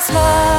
smile.